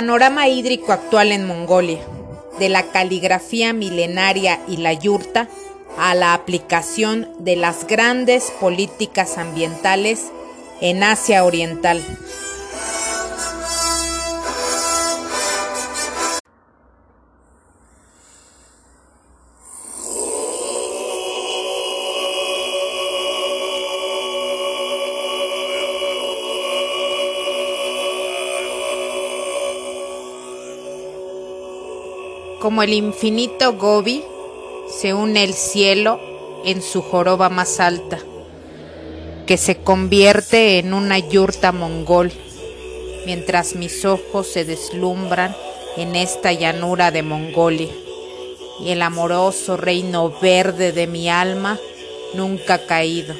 Panorama hídrico actual en Mongolia, de la caligrafía milenaria y la yurta a la aplicación de las grandes políticas ambientales en Asia Oriental. Como el infinito Gobi, se une el cielo en su joroba más alta, que se convierte en una yurta mongol, mientras mis ojos se deslumbran en esta llanura de Mongolia, y el amoroso reino verde de mi alma nunca ha caído.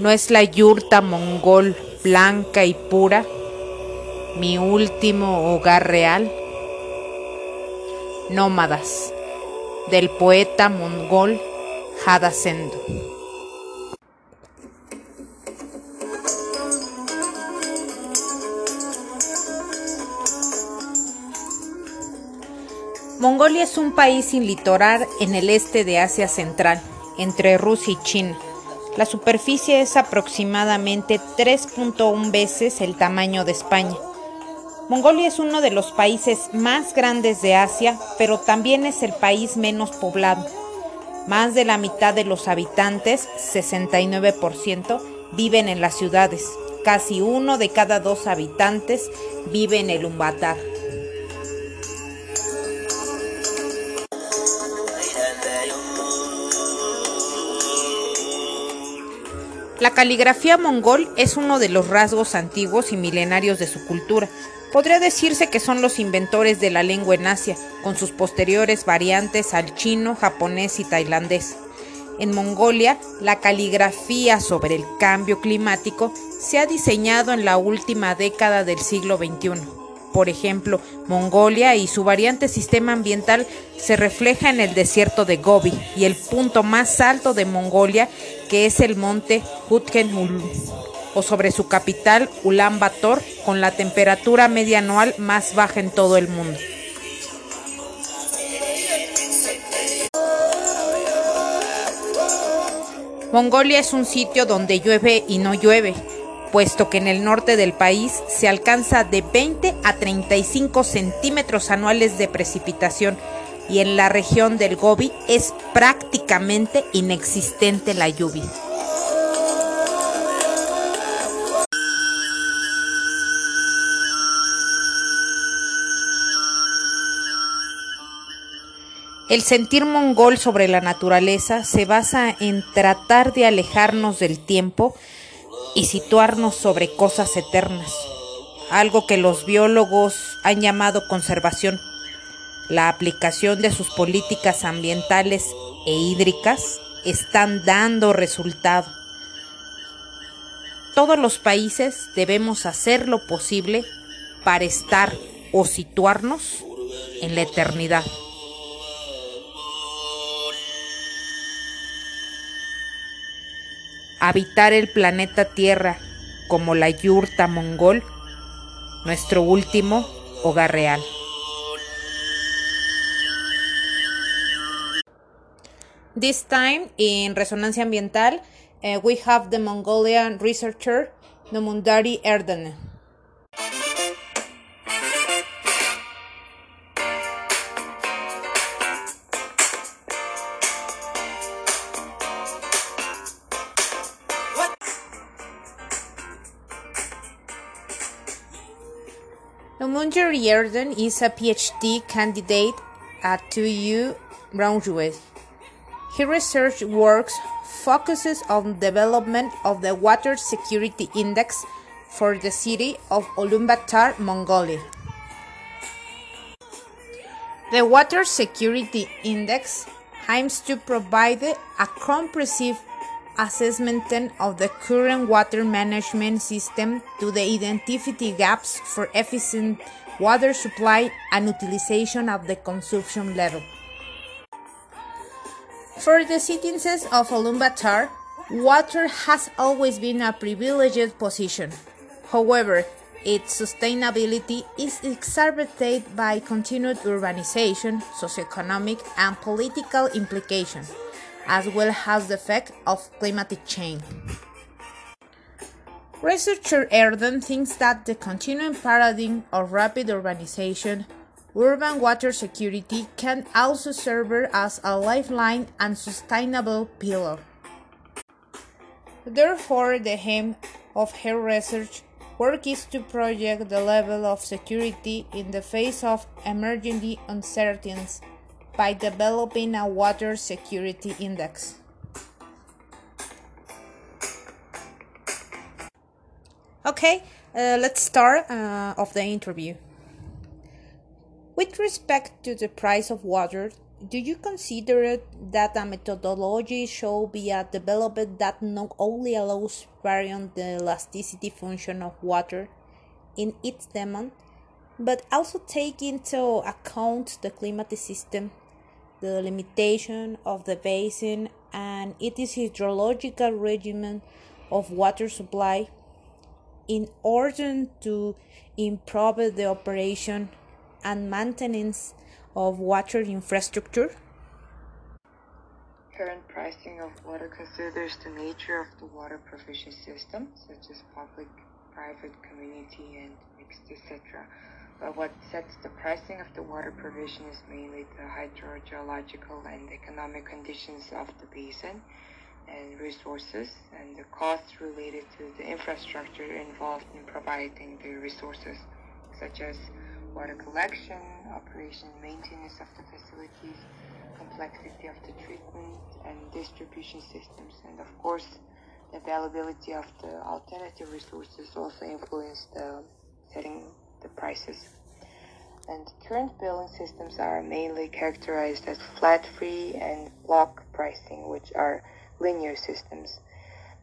¿No es la yurta mongol blanca y pura mi último hogar real? Nómadas, del poeta mongol Hadasendo. Mongolia es un país sin litoral en el este de Asia Central, entre Rusia y China. La superficie es aproximadamente 3.1 veces el tamaño de España. Mongolia es uno de los países más grandes de Asia, pero también es el país menos poblado. Más de la mitad de los habitantes, 69%, viven en las ciudades. Casi uno de cada dos habitantes vive en el Umbatar. La caligrafía mongol es uno de los rasgos antiguos y milenarios de su cultura. Podría decirse que son los inventores de la lengua en Asia, con sus posteriores variantes al chino, japonés y tailandés. En Mongolia, la caligrafía sobre el cambio climático se ha diseñado en la última década del siglo XXI. Por ejemplo, Mongolia y su variante sistema ambiental se refleja en el desierto de Gobi y el punto más alto de Mongolia, que es el monte Hutkenul, o sobre su capital Ulan Bator, con la temperatura media anual más baja en todo el mundo. Mongolia es un sitio donde llueve y no llueve, puesto que en el norte del país se alcanza de 20 a 35 centímetros anuales de precipitación y en la región del Gobi es prácticamente inexistente la lluvia. El sentir mongol sobre la naturaleza se basa en tratar de alejarnos del tiempo y situarnos sobre cosas eternas, algo que los biólogos han llamado conservación. La aplicación de sus políticas ambientales e hídricas están dando resultado. Todos los países debemos hacer lo posible para estar o situarnos en la eternidad. Habitar el planeta Tierra como la yurta mongol, nuestro último hogar real. This time in Resonancia Ambiental, uh, we have the Mongolian researcher Nomundari Erdene. Munjer Yerden is a PhD candidate at TU Braunschweig. His research works focuses on development of the Water Security Index for the city of Ulaanbaatar, Mongolia. The Water Security Index aims to provide a comprehensive assessment of the current water management system to the identify gaps for efficient water supply and utilization of the consumption level. For the citizens of Ulaanbaatar, water has always been a privileged position. However, its sustainability is exacerbated by continued urbanization, socioeconomic, and political implications, as well as the effect of climatic change. Researcher Erden thinks that the continuing paradigm of rapid urbanization, urban water security can also serve as a lifeline and sustainable pillar. Therefore, the aim of her research work is to project the level of security in the face of emerging uncertainties by developing a water security index. Okay, uh, let's start uh, of the interview. With respect to the price of water, do you consider that a methodology should be developed that not only allows varying the elasticity function of water in its demand, but also take into account the climatic system, the limitation of the basin, and its hydrological regimen of water supply in order to improve the operation and maintenance of water infrastructure? Current pricing of water considers the nature of the water provision system, such as public, private, community, and mixed, etc. But what sets the pricing of the water provision is mainly the hydrogeological and economic conditions of the basin and resources and the costs related to the infrastructure involved in providing the resources, such as water collection, operation maintenance of the facilities, complexity of the treatment and distribution systems, and of course, the availability of the alternative resources also influence the setting prices. And current billing systems are mainly characterized as flat fee and block pricing, which are linear systems.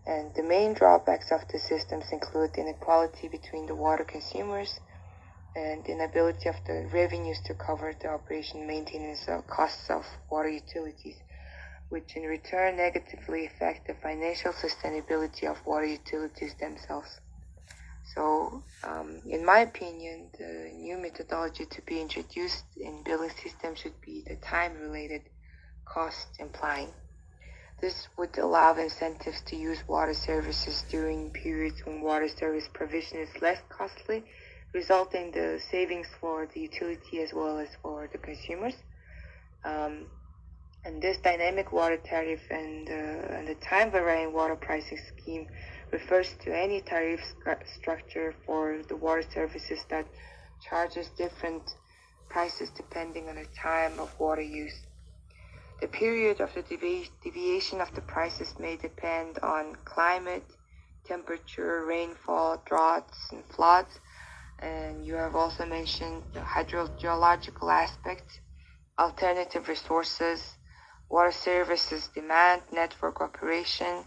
And the main drawbacks of the systems include inequality between the water consumers and inability of the revenues to cover the operation maintenance costs of water utilities, which in return negatively affect the financial sustainability of water utilities themselves. So, um, in my opinion, the new methodology to be introduced in billing system should be the time-related cost implying. This would allow incentives to use water services during periods when water service provision is less costly, resulting in the savings for the utility as well as for the consumers. Um, and this dynamic water tariff and, uh, and the time varying water pricing scheme refers to any tariff structure for the water services that charges different prices depending on the time of water use. The period of the devi deviation of the prices may depend on climate, temperature, rainfall, droughts, and floods. And you have also mentioned the hydrogeological aspects, alternative resources, water services demand, network operation,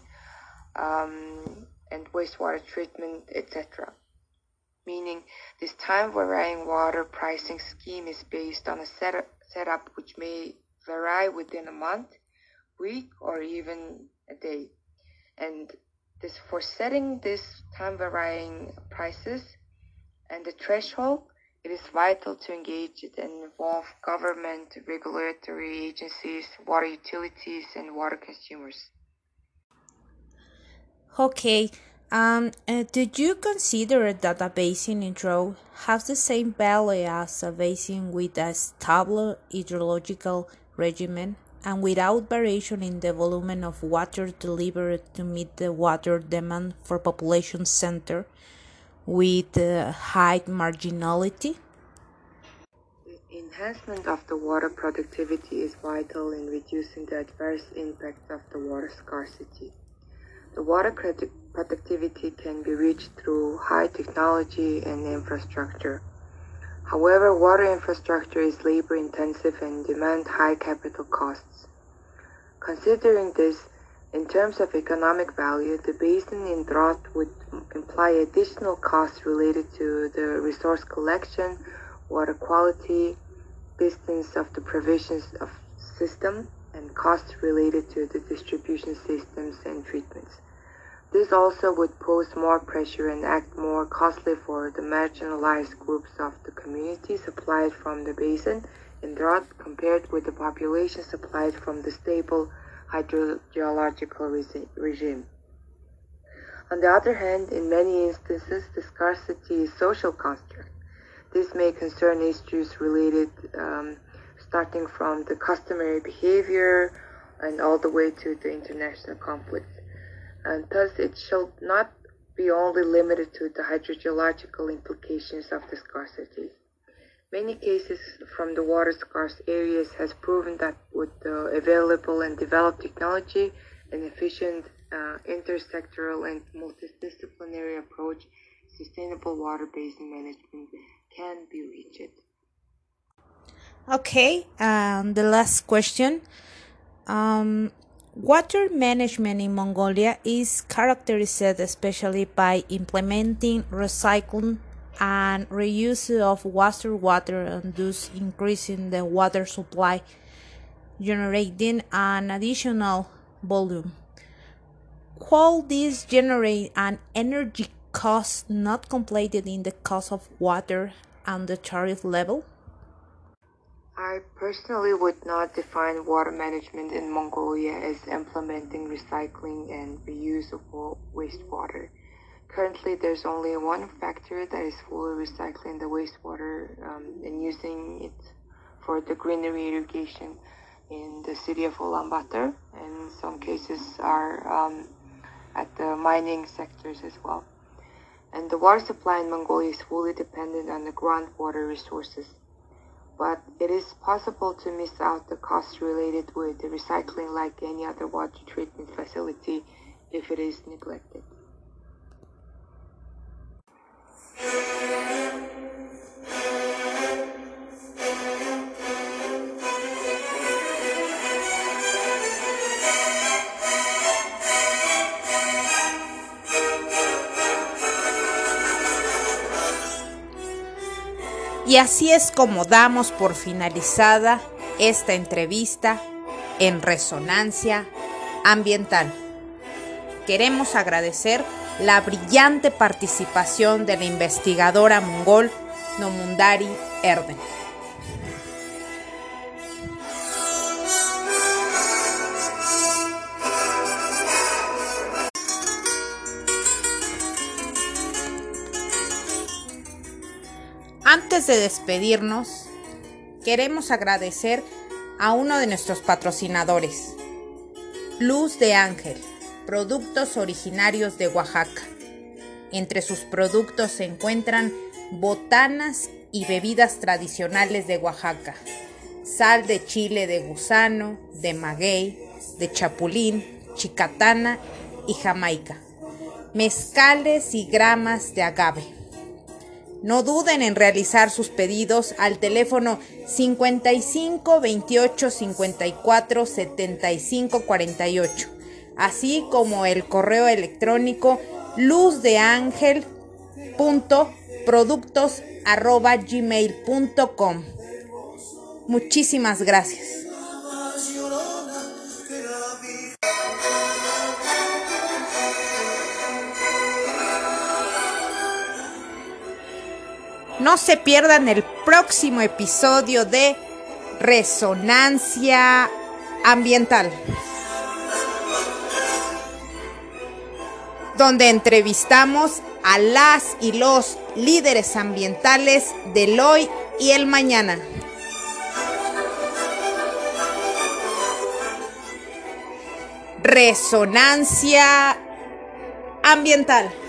um, and wastewater treatment, etc. Meaning, this time varying water pricing scheme is based on a setup, setup which may vary within a month, week, or even a day. And this for setting this time varying prices and the threshold, it is vital to engage and involve government, regulatory agencies, water utilities, and water consumers. Okay, um, uh, did you consider that a basin in drought has the same value as a basin with a stable hydrological regimen and without variation in the volume of water delivered to meet the water demand for population center with uh, high marginality? Enhancement of the water productivity is vital in reducing the adverse impact of the water scarcity. The water productivity can be reached through high technology and infrastructure. However, water infrastructure is labor intensive and demand high capital costs. Considering this, in terms of economic value, the basin in drought would imply additional costs related to the resource collection, water quality, distance of the provisions of system, and costs related to the distribution systems and treatments. This also would pose more pressure and act more costly for the marginalized groups of the community supplied from the basin in drought compared with the population supplied from the stable hydrogeological regime. On the other hand, in many instances, the scarcity is social construct. This may concern issues related um, starting from the customary behavior and all the way to the international conflicts and thus it shall not be only limited to the hydrogeological implications of the scarcity. Many cases from the water scarce areas has proven that with the available and developed technology, an efficient uh, intersectoral and multidisciplinary approach, sustainable water basin management can be reached. Okay, um, the last question. Um, Water management in Mongolia is characterized especially by implementing recycling and reuse of wastewater and thus increasing the water supply, generating an additional volume. While this generate an energy cost not completed in the cost of water and the tariff level? I personally would not define water management in Mongolia as implementing recycling and reuse of wastewater. Currently, there's only one factory that is fully recycling the wastewater um, and using it for the greenery irrigation in the city of Ulaanbaatar, and some cases are um, at the mining sectors as well. And the water supply in Mongolia is fully dependent on the groundwater resources but it is possible to miss out the costs related with the recycling like any other water treatment facility if it is neglected. Y así es como damos por finalizada esta entrevista en Resonancia Ambiental. Queremos agradecer la brillante participación de la investigadora mongol Nomundari Erden. Antes de despedirnos, queremos agradecer a uno de nuestros patrocinadores, Luz de Ángel, productos originarios de Oaxaca. Entre sus productos se encuentran botanas y bebidas tradicionales de Oaxaca, sal de chile de gusano, de maguey, de chapulín, chicatana y jamaica, mezcales y gramas de agave no duden en realizar sus pedidos al teléfono 55 28 54 75 48, así como el correo electrónico luzdeangel.productos@gmail.com. Muchísimas gracias. No se pierdan el próximo episodio de Resonancia Ambiental, donde entrevistamos a las y los líderes ambientales del hoy y el mañana. Resonancia Ambiental.